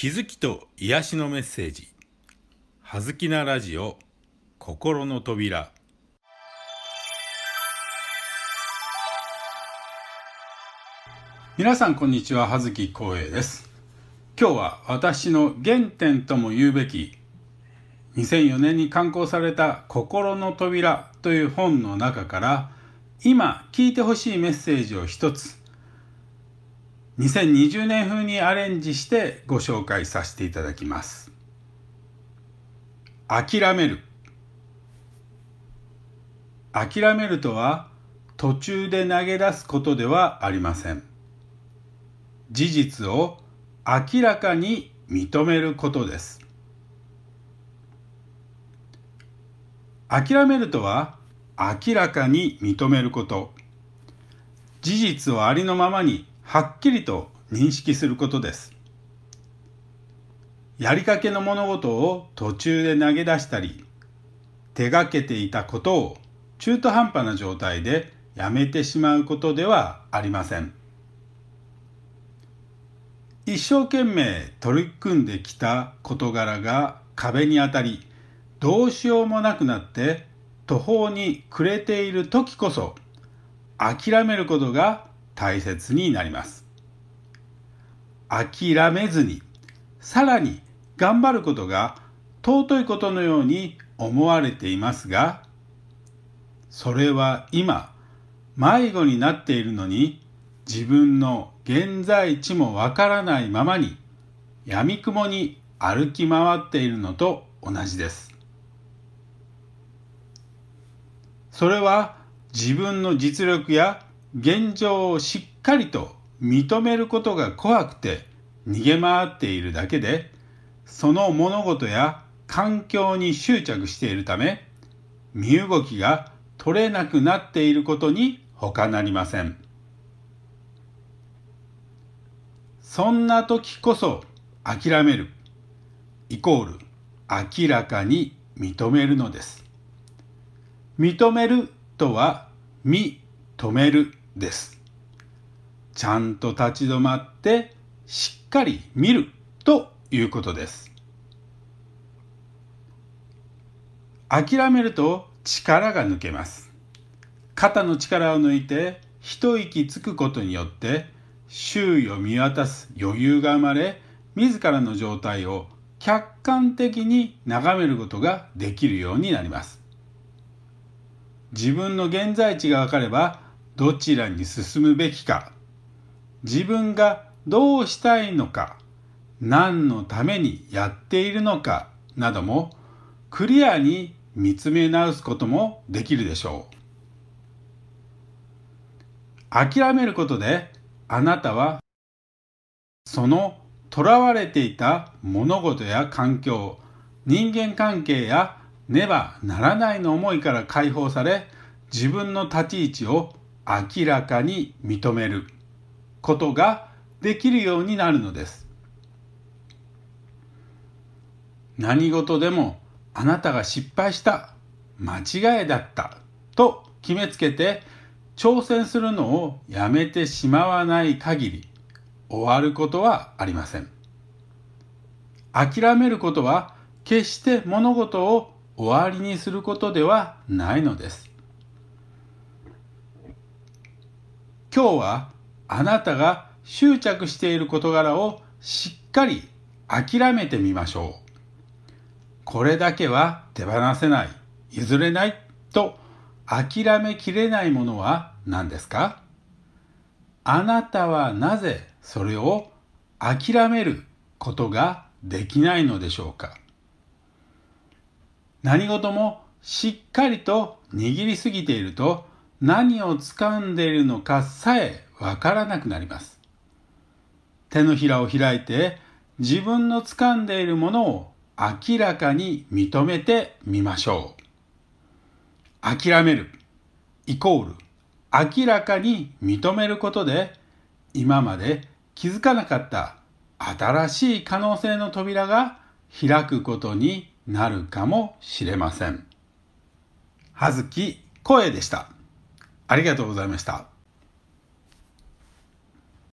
気づきと癒しのメッセージ「はずきなラジオ心の扉」皆さんこんにちは。葉月光栄です。今日は私の原点とも言うべき2004年に刊行された「心の扉」という本の中から今聞いてほしいメッセージを一つ2020年風にアレンジしてご紹介させていただきます。諦める諦めるとは途中で投げ出すことではありません。事実を明らかに認めることです。諦めるとは明らかに認めること。事実をありのままにはっきりと認識することです。やりかけの物事を途中で投げ出したり、手がけていたことを中途半端な状態でやめてしまうことではありません。一生懸命取り組んできた事柄が壁に当たり、どうしようもなくなって途方に暮れている時こそ諦めることが大切になります。諦めずにさらに頑張ることが尊いことのように思われていますがそれは今迷子になっているのに自分の現在地もわからないままに闇雲に歩き回っているのと同じです。それは自分の実力や現状をしっかりと認めることが怖くて逃げ回っているだけでその物事や環境に執着しているため身動きが取れなくなっていることに他なりません。そんな時こそ諦めるイコール明らかに認めるのです。認めるとは見止める。です。ちゃんと立ち止まってしっかり見るということです。諦めると力が抜けます。肩の力を抜いて一息つくことによって周囲を見渡す余裕が生まれ自らの状態を客観的に眺めることができるようになります。自分の現在地が分かればどちらに進むべきか。自分がどうしたいのか。何のためにやっているのか。などもクリアに見つめ直すこともできるでしょう。諦めることであなたはそのとらわれていた物事や環境人間関係やねばならないの思いから解放され自分の立ち位置を明らかに認めることができるようになるのです。何事でもあなたが失敗した間違いだったと決めつけて挑戦するのをやめてしまわない限り終わることはありません。諦めることは決して物事を終わりにすることではないのです。今日はあなたが執着している事柄をしっかり諦めてみましょう。これだけは手放せない、譲れない。と諦めきれないものは何ですか？あなたはなぜそれを諦めることができないのでしょうか？何事もしっかりと握りすぎていると何を掴んでいるのかさえわからなくなります。手のひらを開いて自分の掴んでいるものを明らかに認めてみましょう。諦めるイコール明らかに認めることで今まで気づかなかった新しい可能性の扉が開くことになるかもしれません。はずき声でした。ありがとうございました。